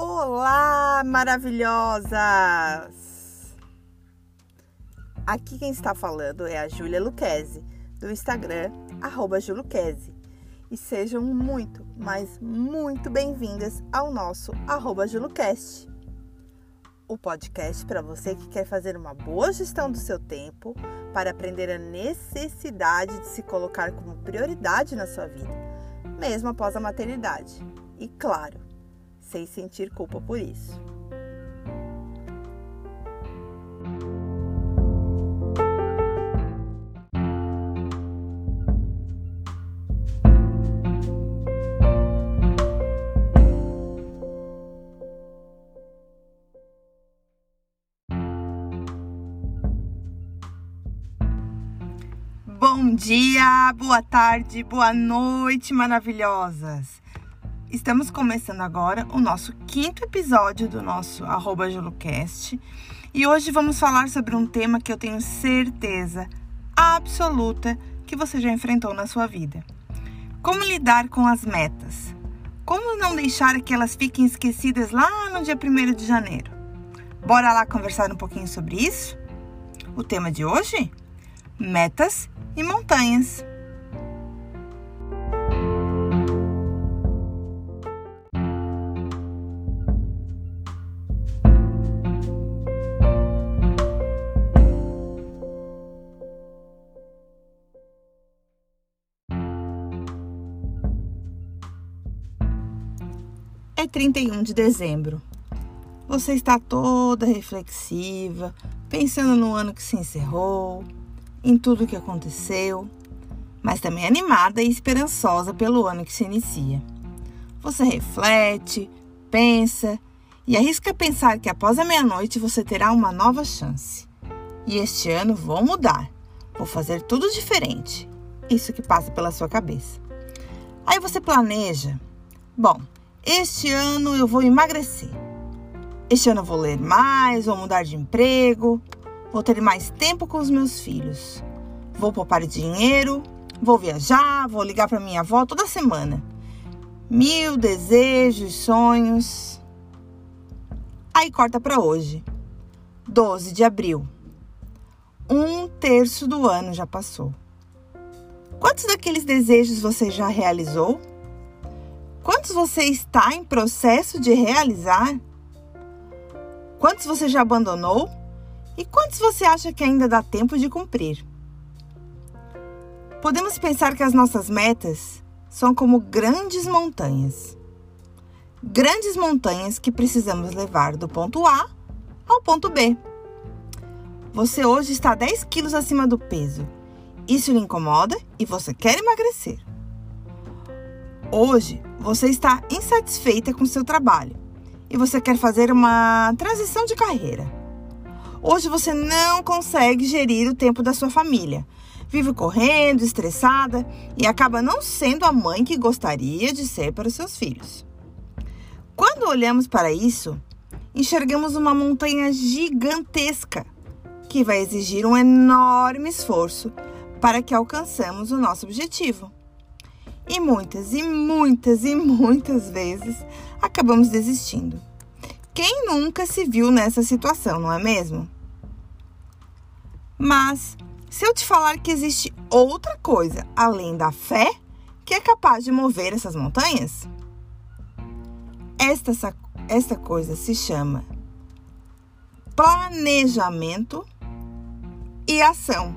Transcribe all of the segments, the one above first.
Olá, maravilhosas! Aqui quem está falando é a Júlia Luquezzi, do Instagram, arroba Juluquezzi. E sejam muito, mas muito bem-vindas ao nosso Julucast. O podcast para você que quer fazer uma boa gestão do seu tempo para aprender a necessidade de se colocar como prioridade na sua vida, mesmo após a maternidade. E claro, sem sentir culpa por isso. Bom dia, boa tarde, boa noite, maravilhosas! Estamos começando agora o nosso quinto episódio do nosso arroba JuloCast e hoje vamos falar sobre um tema que eu tenho certeza absoluta que você já enfrentou na sua vida. Como lidar com as metas? Como não deixar que elas fiquem esquecidas lá no dia 1 de janeiro? Bora lá conversar um pouquinho sobre isso? O tema de hoje? Metas e montanhas. É 31 de dezembro. Você está toda reflexiva, pensando no ano que se encerrou, em tudo que aconteceu, mas também animada e esperançosa pelo ano que se inicia. Você reflete, pensa e arrisca pensar que após a meia-noite você terá uma nova chance. E este ano vou mudar, vou fazer tudo diferente. Isso que passa pela sua cabeça. Aí você planeja: bom, este ano eu vou emagrecer. Este ano eu vou ler mais, vou mudar de emprego, vou ter mais tempo com os meus filhos. Vou poupar dinheiro, vou viajar, vou ligar para minha avó toda semana. Mil desejos, sonhos. Aí corta para hoje, 12 de abril. Um terço do ano já passou. Quantos daqueles desejos você já realizou? Quantos você está em processo de realizar? Quantos você já abandonou? E quantos você acha que ainda dá tempo de cumprir? Podemos pensar que as nossas metas são como grandes montanhas. Grandes montanhas que precisamos levar do ponto A ao ponto B. Você hoje está 10 quilos acima do peso. Isso lhe incomoda e você quer emagrecer. Hoje você está insatisfeita com seu trabalho e você quer fazer uma transição de carreira. Hoje você não consegue gerir o tempo da sua família. Vive correndo, estressada e acaba não sendo a mãe que gostaria de ser para os seus filhos. Quando olhamos para isso, enxergamos uma montanha gigantesca que vai exigir um enorme esforço para que alcançamos o nosso objetivo. E muitas, e muitas, e muitas vezes acabamos desistindo. Quem nunca se viu nessa situação, não é mesmo? Mas, se eu te falar que existe outra coisa além da fé que é capaz de mover essas montanhas? Esta, esta coisa se chama planejamento e ação.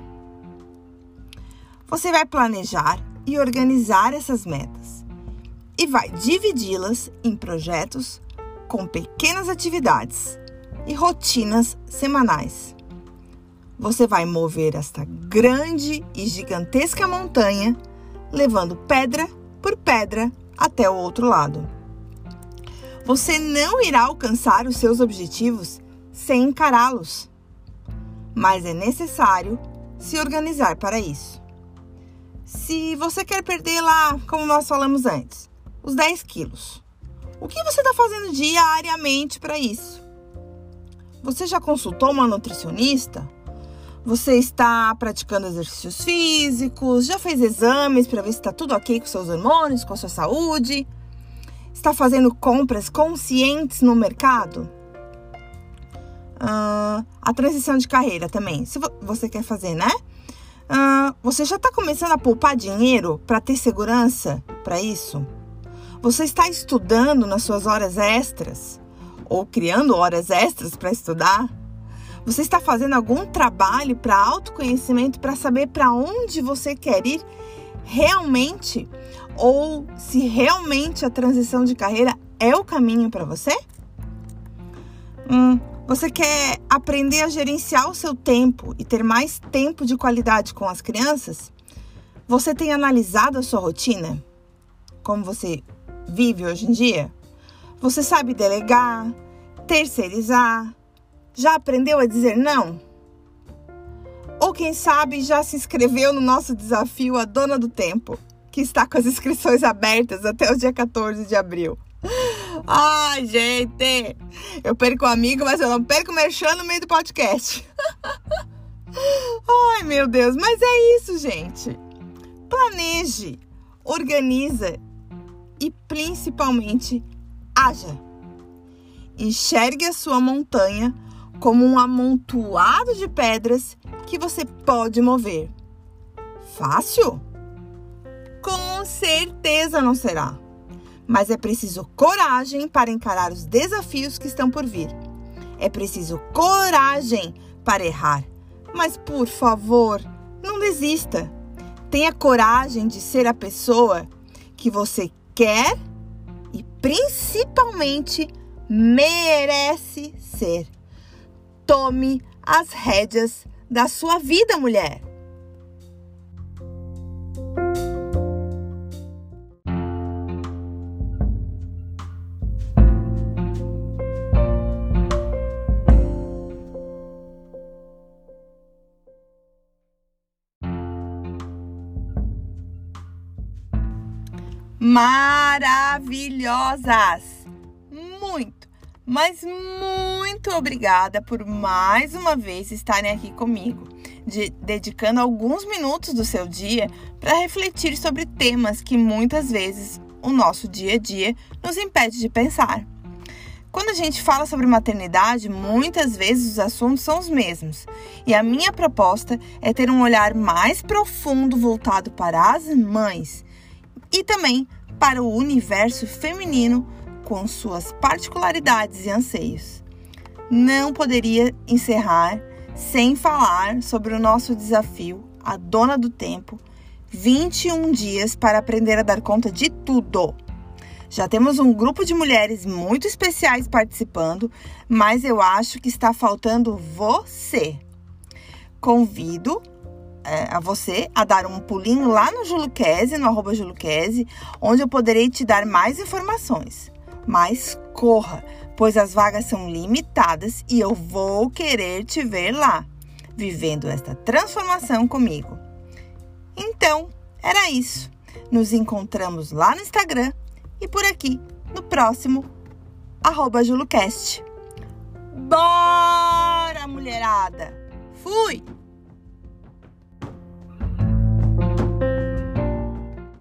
Você vai planejar e organizar essas metas e vai dividi-las em projetos com pequenas atividades e rotinas semanais. Você vai mover esta grande e gigantesca montanha, levando pedra por pedra até o outro lado. Você não irá alcançar os seus objetivos sem encará-los, mas é necessário se organizar para isso. Se você quer perder lá, como nós falamos antes, os 10 quilos, o que você está fazendo diariamente para isso? Você já consultou uma nutricionista? Você está praticando exercícios físicos? Já fez exames para ver se está tudo ok com seus hormônios, com a sua saúde? está fazendo compras conscientes no mercado? Uh, a transição de carreira também, se você quer fazer, né? Uh, você já está começando a poupar dinheiro para ter segurança para isso? Você está estudando nas suas horas extras? Ou criando horas extras para estudar? Você está fazendo algum trabalho para autoconhecimento para saber para onde você quer ir realmente? Ou se realmente a transição de carreira é o caminho para você? Hum, você quer aprender a gerenciar o seu tempo e ter mais tempo de qualidade com as crianças? Você tem analisado a sua rotina? Como você vive hoje em dia? Você sabe delegar, terceirizar, já aprendeu a dizer não? Ou quem sabe já se inscreveu no nosso desafio A Dona do Tempo, que está com as inscrições abertas até o dia 14 de abril. Ai, gente, eu perco o amigo, mas eu não perco o merchan no meio do podcast. Ai, meu Deus, mas é isso, gente. Planeje, organiza e principalmente haja. Enxergue a sua montanha como um amontoado de pedras que você pode mover. Fácil? Com certeza não será. Mas é preciso coragem para encarar os desafios que estão por vir. É preciso coragem para errar. Mas por favor, não desista. Tenha coragem de ser a pessoa que você quer e principalmente merece ser. Tome as rédeas da sua vida, mulher. Maravilhosas! Muito! Mas muito obrigada por mais uma vez estarem aqui comigo, de, dedicando alguns minutos do seu dia para refletir sobre temas que muitas vezes o nosso dia a dia nos impede de pensar. Quando a gente fala sobre maternidade, muitas vezes os assuntos são os mesmos. E a minha proposta é ter um olhar mais profundo voltado para as mães e também para o universo feminino com suas particularidades e anseios. Não poderia encerrar sem falar sobre o nosso desafio, a Dona do Tempo 21 dias para aprender a dar conta de tudo. Já temos um grupo de mulheres muito especiais participando, mas eu acho que está faltando você. Convido é, a você a dar um pulinho lá no Juluquese, no arroba Juluquese, onde eu poderei te dar mais informações mas corra, pois as vagas são limitadas e eu vou querer te ver lá, vivendo esta transformação comigo. Então, era isso. Nos encontramos lá no Instagram e por aqui no próximo arroba JuluCast. Bora, mulherada! Fui!